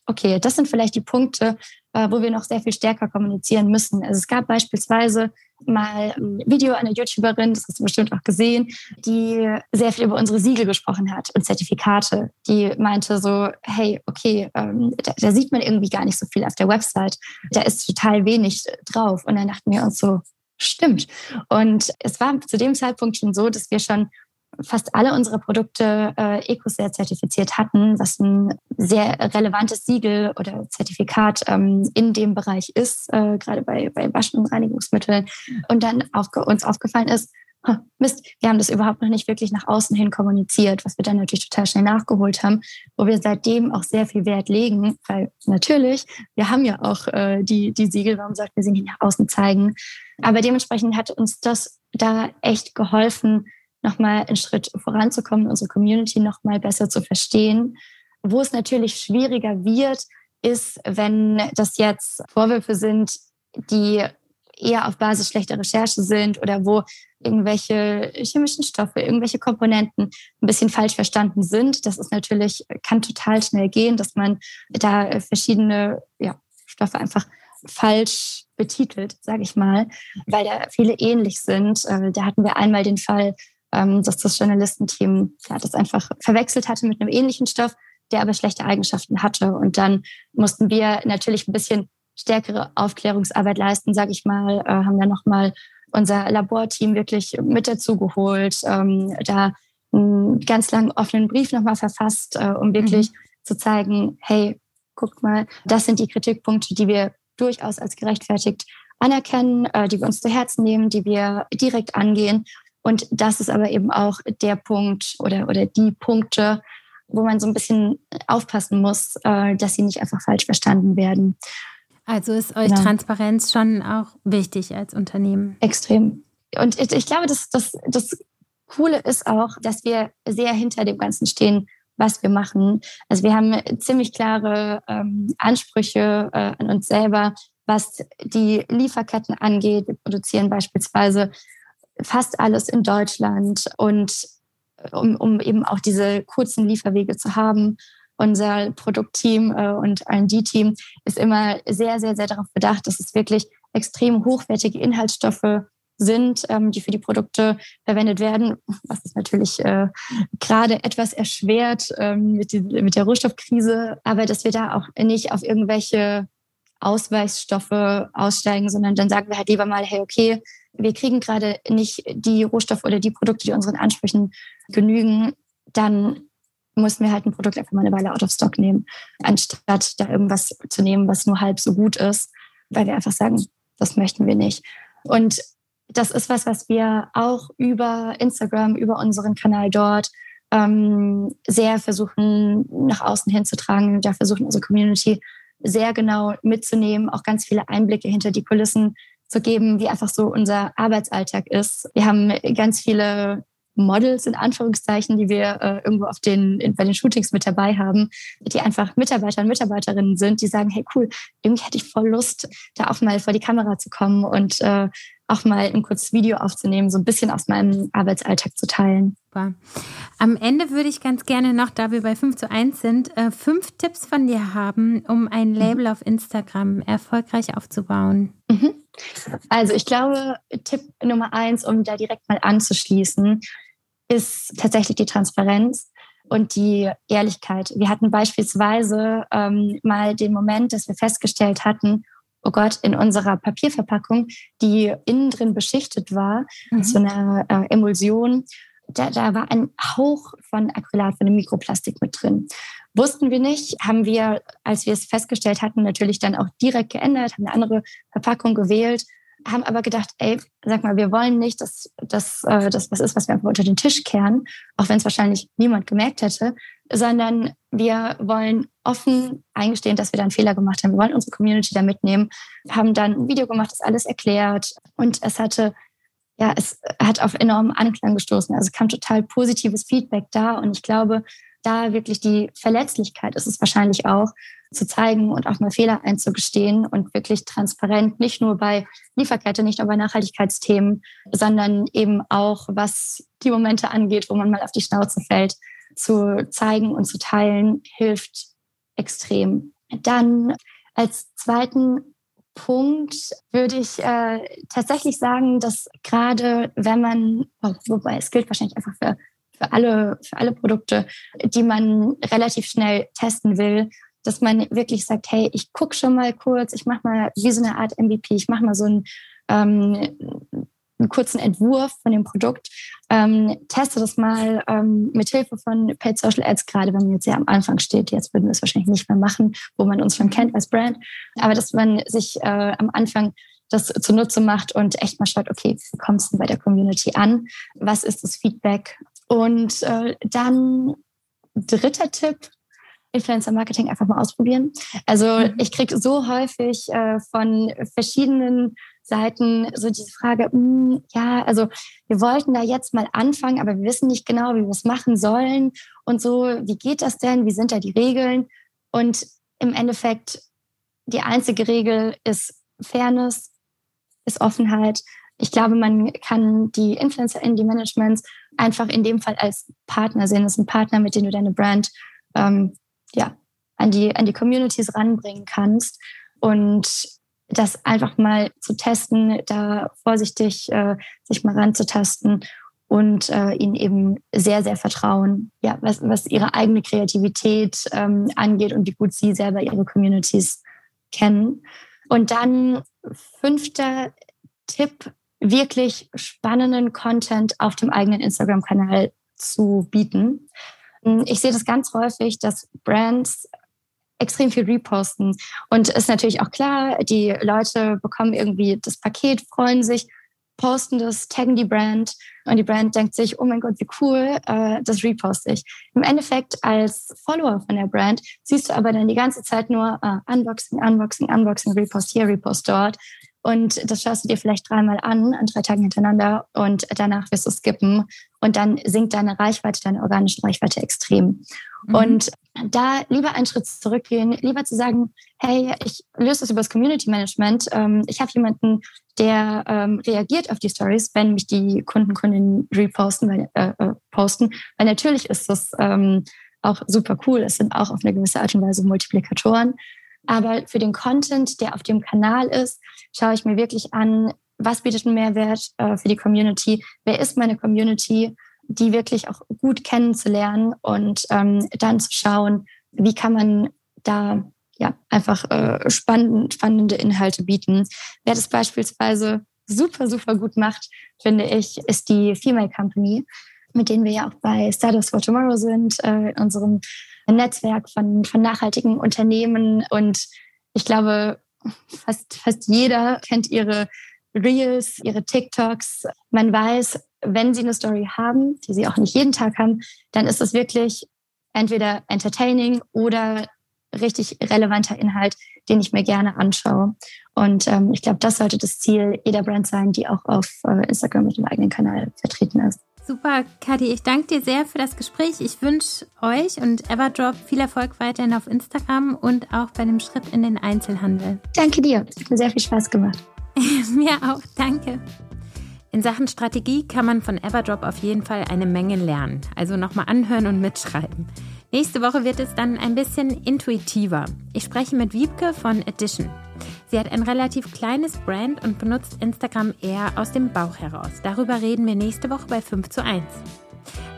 okay, das sind vielleicht die Punkte, äh, wo wir noch sehr viel stärker kommunizieren müssen. Also es gab beispielsweise mal ein Video einer YouTuberin, das hast du bestimmt auch gesehen, die sehr viel über unsere Siegel gesprochen hat und Zertifikate. Die meinte so, hey, okay, ähm, da, da, sieht man irgendwie gar nicht so viel auf der Website. Da ist total wenig drauf. Und dann dachten wir uns so, stimmt. Und es war zu dem Zeitpunkt schon so, dass wir schon fast alle unsere Produkte äh, EcoCert zertifiziert hatten, was ein sehr relevantes Siegel oder Zertifikat ähm, in dem Bereich ist, äh, gerade bei, bei Waschen und Reinigungsmitteln. Und dann auch uns aufgefallen ist, Mist, wir haben das überhaupt noch nicht wirklich nach außen hin kommuniziert, was wir dann natürlich total schnell nachgeholt haben, wo wir seitdem auch sehr viel Wert legen, weil natürlich, wir haben ja auch äh, die, die Siegel, warum sagt wir sie nicht nach außen zeigen. Aber dementsprechend hat uns das da echt geholfen, nochmal einen Schritt voranzukommen, unsere Community nochmal besser zu verstehen. Wo es natürlich schwieriger wird, ist, wenn das jetzt Vorwürfe sind, die eher auf Basis schlechter Recherche sind oder wo irgendwelche chemischen Stoffe, irgendwelche Komponenten ein bisschen falsch verstanden sind. Das ist natürlich, kann total schnell gehen, dass man da verschiedene ja, Stoffe einfach falsch betitelt, sage ich mal, weil da viele ähnlich sind. Äh, da hatten wir einmal den Fall, ähm, dass das Journalistenteam ja, das einfach verwechselt hatte mit einem ähnlichen Stoff, der aber schlechte Eigenschaften hatte. Und dann mussten wir natürlich ein bisschen stärkere Aufklärungsarbeit leisten, sage ich mal, äh, haben dann nochmal unser Laborteam wirklich mit dazu geholt, ähm, da einen ganz langen offenen Brief nochmal verfasst, äh, um wirklich mhm. zu zeigen, hey, guckt mal, das sind die Kritikpunkte, die wir durchaus als gerechtfertigt anerkennen, äh, die wir uns zu Herzen nehmen, die wir direkt angehen. Und das ist aber eben auch der Punkt oder, oder die Punkte, wo man so ein bisschen aufpassen muss, äh, dass sie nicht einfach falsch verstanden werden. Also ist euch genau. Transparenz schon auch wichtig als Unternehmen? Extrem. Und ich, ich glaube, dass das, das Coole ist auch, dass wir sehr hinter dem Ganzen stehen, was wir machen. Also wir haben ziemlich klare ähm, Ansprüche äh, an uns selber, was die Lieferketten angeht. Wir produzieren beispielsweise fast alles in Deutschland und um, um eben auch diese kurzen Lieferwege zu haben. Unser Produktteam äh, und R&D-Team ist immer sehr, sehr, sehr darauf bedacht, dass es wirklich extrem hochwertige Inhaltsstoffe sind, ähm, die für die Produkte verwendet werden, was es natürlich äh, gerade etwas erschwert ähm, mit, die, mit der Rohstoffkrise, aber dass wir da auch nicht auf irgendwelche Ausweichsstoffe aussteigen, sondern dann sagen wir halt lieber mal, hey, okay, wir kriegen gerade nicht die Rohstoffe oder die Produkte, die unseren Ansprüchen genügen, dann mussten wir halt ein Produkt einfach mal eine Weile out of stock nehmen, anstatt da irgendwas zu nehmen, was nur halb so gut ist, weil wir einfach sagen, das möchten wir nicht. Und das ist was, was wir auch über Instagram, über unseren Kanal dort ähm, sehr versuchen nach außen hinzutragen. Da versuchen unsere Community sehr genau mitzunehmen, auch ganz viele Einblicke hinter die Kulissen zu geben, wie einfach so unser Arbeitsalltag ist. Wir haben ganz viele Models in Anführungszeichen, die wir äh, irgendwo auf den, in, bei den Shootings mit dabei haben, die einfach Mitarbeiter und Mitarbeiterinnen sind, die sagen, hey cool, irgendwie hätte ich voll Lust, da auch mal vor die Kamera zu kommen und äh, auch mal ein kurzes Video aufzunehmen, so ein bisschen aus meinem Arbeitsalltag zu teilen. Super. Am Ende würde ich ganz gerne noch, da wir bei 5 zu 1 sind, äh, fünf Tipps von dir haben, um ein mhm. Label auf Instagram erfolgreich aufzubauen. Mhm. Also ich glaube, Tipp Nummer eins, um da direkt mal anzuschließen, ist tatsächlich die Transparenz und die Ehrlichkeit. Wir hatten beispielsweise ähm, mal den Moment, dass wir festgestellt hatten, oh Gott, in unserer Papierverpackung, die innen drin beschichtet war, mhm. so eine äh, Emulsion, da, da war ein Hauch von Acrylat, von dem Mikroplastik mit drin. Wussten wir nicht, haben wir, als wir es festgestellt hatten, natürlich dann auch direkt geändert, haben eine andere Verpackung gewählt haben aber gedacht, ey, sag mal, wir wollen nicht, dass, dass äh, das was ist, was wir einfach unter den Tisch kehren, auch wenn es wahrscheinlich niemand gemerkt hätte, sondern wir wollen offen eingestehen, dass wir da einen Fehler gemacht haben. Wir wollen unsere Community da mitnehmen, haben dann ein Video gemacht, das alles erklärt und es hatte ja, es hat auf enormen Anklang gestoßen. Also kam total positives Feedback da und ich glaube, da wirklich die Verletzlichkeit ist es wahrscheinlich auch, zu zeigen und auch mal Fehler einzugestehen und wirklich transparent, nicht nur bei Lieferkette, nicht nur bei Nachhaltigkeitsthemen, sondern eben auch, was die Momente angeht, wo man mal auf die Schnauze fällt, zu zeigen und zu teilen, hilft extrem. Dann als zweiten Punkt würde ich äh, tatsächlich sagen, dass gerade wenn man, oh, wobei es gilt wahrscheinlich einfach für für alle, für alle Produkte, die man relativ schnell testen will, dass man wirklich sagt, hey, ich gucke schon mal kurz, ich mache mal wie so eine Art MVP, ich mache mal so einen, ähm, einen kurzen Entwurf von dem Produkt, ähm, teste das mal ähm, mit Hilfe von Paid Social Ads, gerade wenn man jetzt sehr am Anfang steht. Jetzt würden wir es wahrscheinlich nicht mehr machen, wo man uns schon kennt als Brand, aber dass man sich äh, am Anfang das zunutze macht und echt mal schaut, okay, wie es denn bei der Community an? Was ist das Feedback? Und äh, dann dritter Tipp, Influencer Marketing einfach mal ausprobieren. Also mhm. ich kriege so häufig äh, von verschiedenen Seiten so diese Frage, mh, hm, ja, also wir wollten da jetzt mal anfangen, aber wir wissen nicht genau, wie wir es machen sollen und so, wie geht das denn, wie sind da die Regeln? Und im Endeffekt, die einzige Regel ist Fairness, ist Offenheit. Ich glaube, man kann die Influencer in die Managements einfach in dem Fall als Partner sehen. Das ist ein Partner, mit dem du deine Brand ähm, ja, an, die, an die Communities ranbringen kannst. Und das einfach mal zu testen, da vorsichtig äh, sich mal ranzutasten und äh, ihnen eben sehr, sehr vertrauen, ja, was, was ihre eigene Kreativität ähm, angeht und wie gut sie selber ihre Communities kennen. Und dann fünfter Tipp, wirklich spannenden Content auf dem eigenen Instagram-Kanal zu bieten. Ich sehe das ganz häufig, dass Brands extrem viel reposten. Und ist natürlich auch klar, die Leute bekommen irgendwie das Paket, freuen sich, posten das, taggen die Brand und die Brand denkt sich, oh mein Gott, wie cool, äh, das reposte ich. Im Endeffekt als Follower von der Brand siehst du aber dann die ganze Zeit nur äh, Unboxing, Unboxing, Unboxing, Repost hier, Repost dort. Und das schaust du dir vielleicht dreimal an, an drei Tagen hintereinander und danach wirst du skippen. Und dann sinkt deine Reichweite, deine organische Reichweite extrem. Mhm. Und da lieber einen Schritt zurückgehen, lieber zu sagen, hey, ich löse das über das Community Management. Ähm, ich habe jemanden, der ähm, reagiert auf die Stories, wenn mich die Kunden, Kundinnen reposten, weil, äh, äh, posten. Weil natürlich ist das ähm, auch super cool. Es sind auch auf eine gewisse Art und Weise Multiplikatoren. Aber für den Content, der auf dem Kanal ist, schaue ich mir wirklich an, was bietet einen Mehrwert äh, für die Community? Wer ist meine Community? die wirklich auch gut kennenzulernen und ähm, dann zu schauen, wie kann man da ja einfach äh, spannend, spannende Inhalte bieten. Wer das beispielsweise super, super gut macht, finde ich, ist die Female Company, mit denen wir ja auch bei Stardust for Tomorrow sind, äh, in unserem Netzwerk von, von nachhaltigen Unternehmen. Und ich glaube, fast, fast jeder kennt ihre Reels, ihre TikToks. Man weiß, wenn Sie eine Story haben, die Sie auch nicht jeden Tag haben, dann ist es wirklich entweder entertaining oder richtig relevanter Inhalt, den ich mir gerne anschaue. Und ähm, ich glaube, das sollte das Ziel jeder Brand sein, die auch auf äh, Instagram mit dem eigenen Kanal vertreten ist. Super, Kadi, ich danke dir sehr für das Gespräch. Ich wünsche euch und Everdrop viel Erfolg weiterhin auf Instagram und auch bei dem Schritt in den Einzelhandel. Danke dir, hat mir sehr viel Spaß gemacht. mir auch, danke. In Sachen Strategie kann man von Everdrop auf jeden Fall eine Menge lernen. Also nochmal anhören und mitschreiben. Nächste Woche wird es dann ein bisschen intuitiver. Ich spreche mit Wiebke von Edition. Sie hat ein relativ kleines Brand und benutzt Instagram eher aus dem Bauch heraus. Darüber reden wir nächste Woche bei 5 zu 1.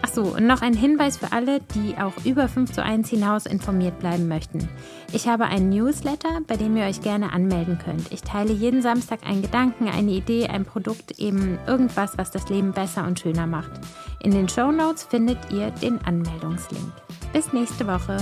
Achso, und noch ein Hinweis für alle, die auch über 5 zu 1 hinaus informiert bleiben möchten. Ich habe einen Newsletter, bei dem ihr euch gerne anmelden könnt. Ich teile jeden Samstag einen Gedanken, eine Idee, ein Produkt, eben irgendwas, was das Leben besser und schöner macht. In den Show Notes findet ihr den Anmeldungslink. Bis nächste Woche.